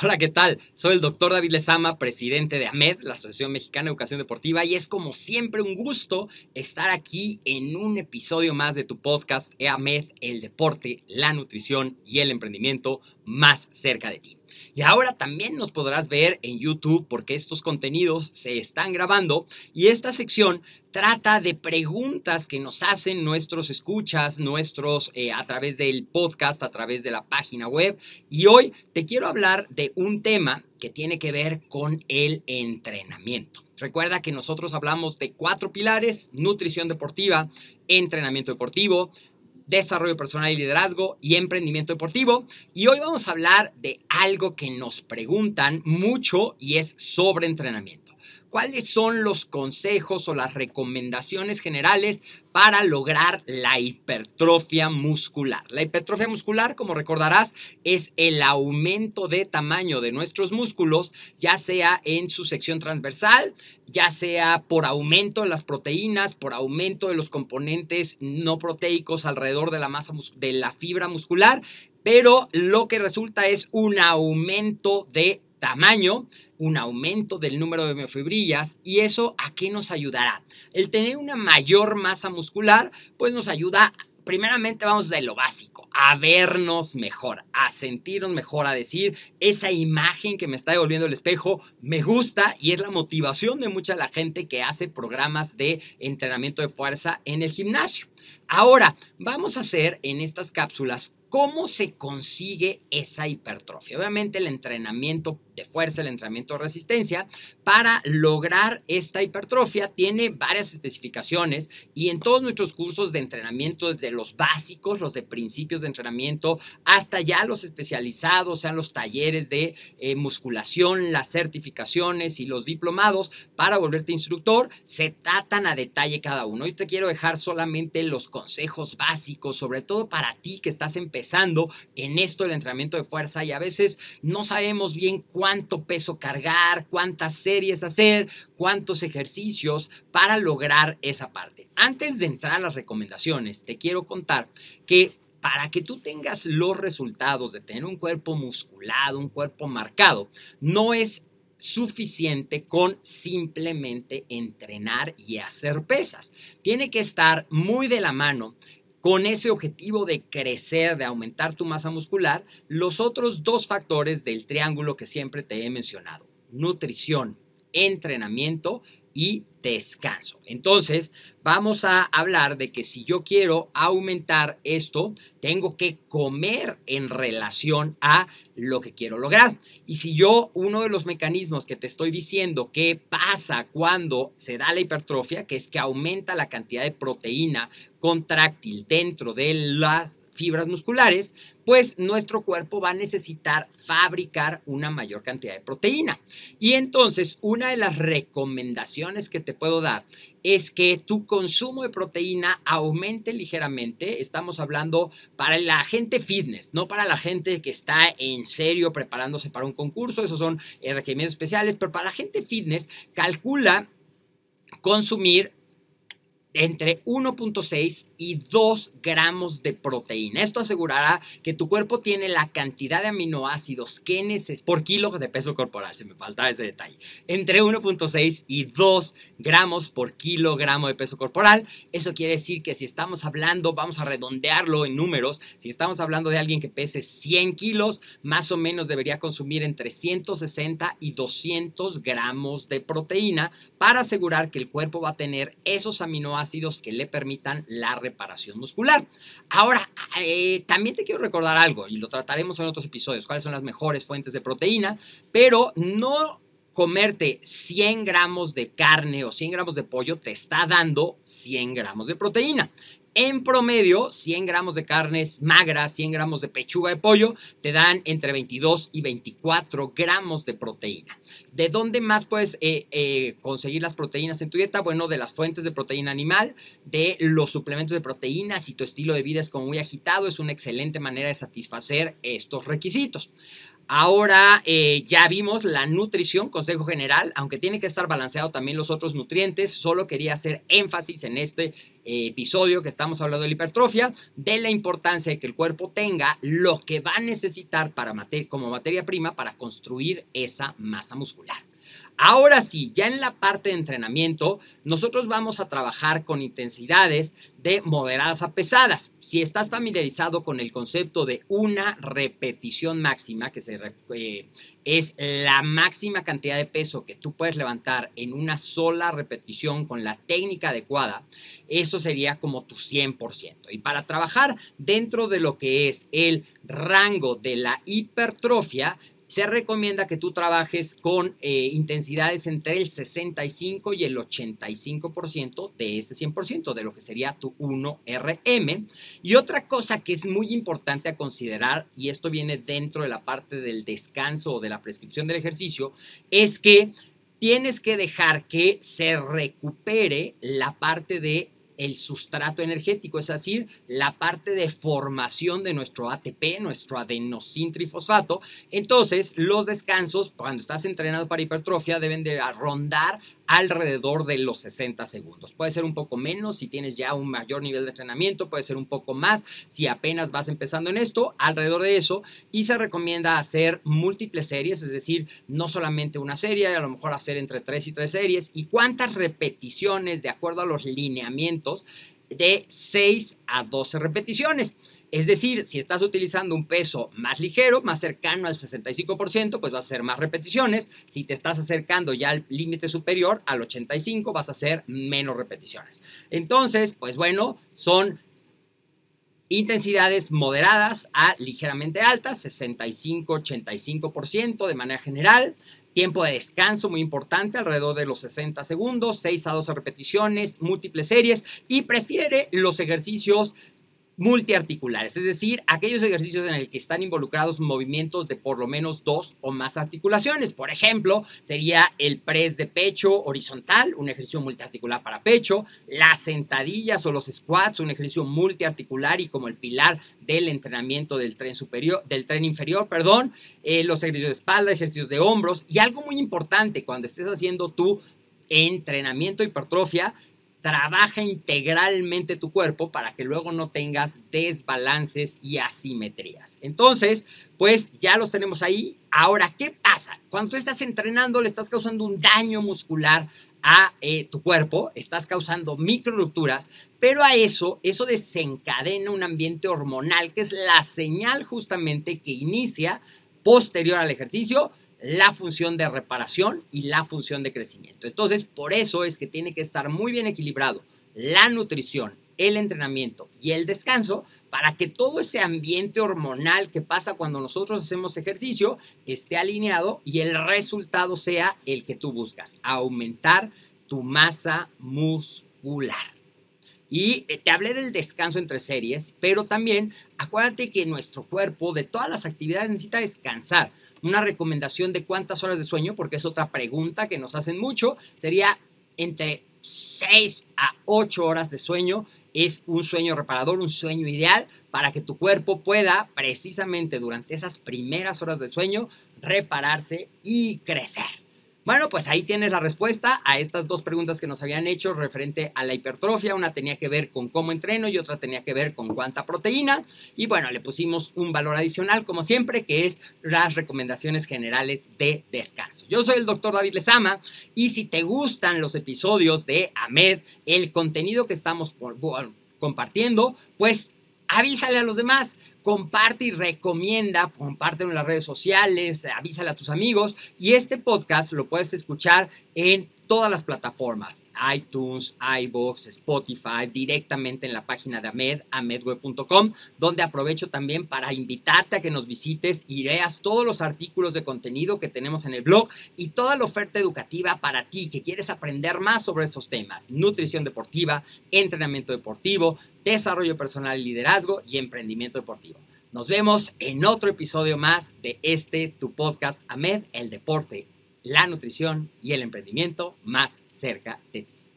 Hola, ¿qué tal? Soy el doctor David Lezama, presidente de AMED, la Asociación Mexicana de Educación Deportiva, y es como siempre un gusto estar aquí en un episodio más de tu podcast AMED, el deporte, la nutrición y el emprendimiento más cerca de ti. Y ahora también nos podrás ver en YouTube porque estos contenidos se están grabando y esta sección trata de preguntas que nos hacen nuestros escuchas, nuestros eh, a través del podcast, a través de la página web. Y hoy te quiero hablar de un tema que tiene que ver con el entrenamiento. Recuerda que nosotros hablamos de cuatro pilares, nutrición deportiva, entrenamiento deportivo, desarrollo personal y liderazgo y emprendimiento deportivo. Y hoy vamos a hablar de algo que nos preguntan mucho y es sobre entrenamiento. ¿Cuáles son los consejos o las recomendaciones generales para lograr la hipertrofia muscular? La hipertrofia muscular, como recordarás, es el aumento de tamaño de nuestros músculos, ya sea en su sección transversal, ya sea por aumento de las proteínas, por aumento de los componentes no proteicos alrededor de la masa de la fibra muscular, pero lo que resulta es un aumento de tamaño un aumento del número de miofibrillas y eso a qué nos ayudará? El tener una mayor masa muscular pues nos ayuda primeramente vamos de lo básico, a vernos mejor, a sentirnos mejor, a decir esa imagen que me está devolviendo el espejo me gusta y es la motivación de mucha la gente que hace programas de entrenamiento de fuerza en el gimnasio. Ahora, vamos a hacer en estas cápsulas ¿Cómo se consigue esa hipertrofia? Obviamente el entrenamiento de fuerza, el entrenamiento de resistencia, para lograr esta hipertrofia tiene varias especificaciones y en todos nuestros cursos de entrenamiento, desde los básicos, los de principios de entrenamiento, hasta ya los especializados, sean los talleres de eh, musculación, las certificaciones y los diplomados para volverte instructor, se tratan a detalle cada uno. Hoy te quiero dejar solamente los consejos básicos, sobre todo para ti que estás empezando en esto del entrenamiento de fuerza y a veces no sabemos bien cuánto peso cargar, cuántas series hacer, cuántos ejercicios para lograr esa parte. Antes de entrar a las recomendaciones, te quiero contar que para que tú tengas los resultados de tener un cuerpo musculado, un cuerpo marcado, no es suficiente con simplemente entrenar y hacer pesas. Tiene que estar muy de la mano con ese objetivo de crecer, de aumentar tu masa muscular, los otros dos factores del triángulo que siempre te he mencionado, nutrición, entrenamiento y descanso. Entonces, vamos a hablar de que si yo quiero aumentar esto, tengo que comer en relación a lo que quiero lograr. Y si yo, uno de los mecanismos que te estoy diciendo que pasa cuando se da la hipertrofia, que es que aumenta la cantidad de proteína contráctil dentro de las fibras musculares, pues nuestro cuerpo va a necesitar fabricar una mayor cantidad de proteína. Y entonces, una de las recomendaciones que te puedo dar es que tu consumo de proteína aumente ligeramente. Estamos hablando para la gente fitness, no para la gente que está en serio preparándose para un concurso. Esos son eh, requerimientos especiales, pero para la gente fitness, calcula consumir entre 1.6 y 2 gramos de proteína. Esto asegurará que tu cuerpo tiene la cantidad de aminoácidos que necesitas por kilo de peso corporal, se me faltaba ese detalle. Entre 1.6 y 2 gramos por kilogramo de peso corporal. Eso quiere decir que si estamos hablando, vamos a redondearlo en números, si estamos hablando de alguien que pese 100 kilos, más o menos debería consumir entre 160 y 200 gramos de proteína para asegurar que el cuerpo va a tener esos aminoácidos ácidos que le permitan la reparación muscular. Ahora, eh, también te quiero recordar algo, y lo trataremos en otros episodios, cuáles son las mejores fuentes de proteína, pero no comerte 100 gramos de carne o 100 gramos de pollo te está dando 100 gramos de proteína. En promedio, 100 gramos de carnes magras, 100 gramos de pechuga de pollo, te dan entre 22 y 24 gramos de proteína. ¿De dónde más puedes eh, eh, conseguir las proteínas en tu dieta? Bueno, de las fuentes de proteína animal, de los suplementos de proteínas. Si tu estilo de vida es muy agitado, es una excelente manera de satisfacer estos requisitos. Ahora eh, ya vimos la nutrición, consejo general, aunque tiene que estar balanceado también los otros nutrientes, solo quería hacer énfasis en este eh, episodio que estamos hablando de la hipertrofia, de la importancia de que el cuerpo tenga lo que va a necesitar para como materia prima para construir esa masa muscular. Ahora sí, ya en la parte de entrenamiento, nosotros vamos a trabajar con intensidades de moderadas a pesadas. Si estás familiarizado con el concepto de una repetición máxima, que eh, es la máxima cantidad de peso que tú puedes levantar en una sola repetición con la técnica adecuada, eso sería como tu 100%. Y para trabajar dentro de lo que es el rango de la hipertrofia, se recomienda que tú trabajes con eh, intensidades entre el 65 y el 85% de ese 100%, de lo que sería tu 1RM. Y otra cosa que es muy importante a considerar, y esto viene dentro de la parte del descanso o de la prescripción del ejercicio, es que tienes que dejar que se recupere la parte de el sustrato energético, es decir, la parte de formación de nuestro ATP, nuestro adenosintrifosfato. Entonces, los descansos, cuando estás entrenado para hipertrofia, deben de rondar alrededor de los 60 segundos. Puede ser un poco menos si tienes ya un mayor nivel de entrenamiento, puede ser un poco más si apenas vas empezando en esto, alrededor de eso. Y se recomienda hacer múltiples series, es decir, no solamente una serie, a lo mejor hacer entre 3 y 3 series. ¿Y cuántas repeticiones de acuerdo a los lineamientos? de 6 a 12 repeticiones. Es decir, si estás utilizando un peso más ligero, más cercano al 65%, pues vas a hacer más repeticiones. Si te estás acercando ya al límite superior, al 85, vas a hacer menos repeticiones. Entonces, pues bueno, son intensidades moderadas a ligeramente altas, 65-85% de manera general. Tiempo de descanso muy importante, alrededor de los 60 segundos, 6 a 12 repeticiones, múltiples series y prefiere los ejercicios multiarticulares, es decir, aquellos ejercicios en el que están involucrados movimientos de por lo menos dos o más articulaciones. Por ejemplo, sería el press de pecho horizontal, un ejercicio multiarticular para pecho, las sentadillas o los squats, un ejercicio multiarticular y como el pilar del entrenamiento del tren superior, del tren inferior, perdón, eh, los ejercicios de espalda, ejercicios de hombros y algo muy importante cuando estés haciendo tu entrenamiento hipertrofia trabaja integralmente tu cuerpo para que luego no tengas desbalances y asimetrías. Entonces, pues ya los tenemos ahí. Ahora, ¿qué pasa? Cuando tú estás entrenando, le estás causando un daño muscular a eh, tu cuerpo, estás causando micro rupturas, pero a eso, eso desencadena un ambiente hormonal que es la señal justamente que inicia posterior al ejercicio la función de reparación y la función de crecimiento. Entonces, por eso es que tiene que estar muy bien equilibrado la nutrición, el entrenamiento y el descanso para que todo ese ambiente hormonal que pasa cuando nosotros hacemos ejercicio esté alineado y el resultado sea el que tú buscas, aumentar tu masa muscular. Y eh, te hablé del descanso entre series, pero también acuérdate que nuestro cuerpo de todas las actividades necesita descansar. Una recomendación de cuántas horas de sueño, porque es otra pregunta que nos hacen mucho, sería entre 6 a 8 horas de sueño es un sueño reparador, un sueño ideal para que tu cuerpo pueda precisamente durante esas primeras horas de sueño repararse y crecer. Bueno, pues ahí tienes la respuesta a estas dos preguntas que nos habían hecho referente a la hipertrofia. Una tenía que ver con cómo entreno y otra tenía que ver con cuánta proteína. Y bueno, le pusimos un valor adicional, como siempre, que es las recomendaciones generales de descanso. Yo soy el doctor David Lezama y si te gustan los episodios de AMED, el contenido que estamos compartiendo, pues avísale a los demás, comparte y recomienda, compártelo en las redes sociales, avísale a tus amigos y este podcast lo puedes escuchar en todas las plataformas, iTunes, iBox, Spotify, directamente en la página de Amed, amedweb.com, donde aprovecho también para invitarte a que nos visites y veas todos los artículos de contenido que tenemos en el blog y toda la oferta educativa para ti que quieres aprender más sobre estos temas, nutrición deportiva, entrenamiento deportivo, desarrollo personal y liderazgo y emprendimiento deportivo. Nos vemos en otro episodio más de este tu podcast AMED, el deporte la nutrición y el emprendimiento más cerca de ti.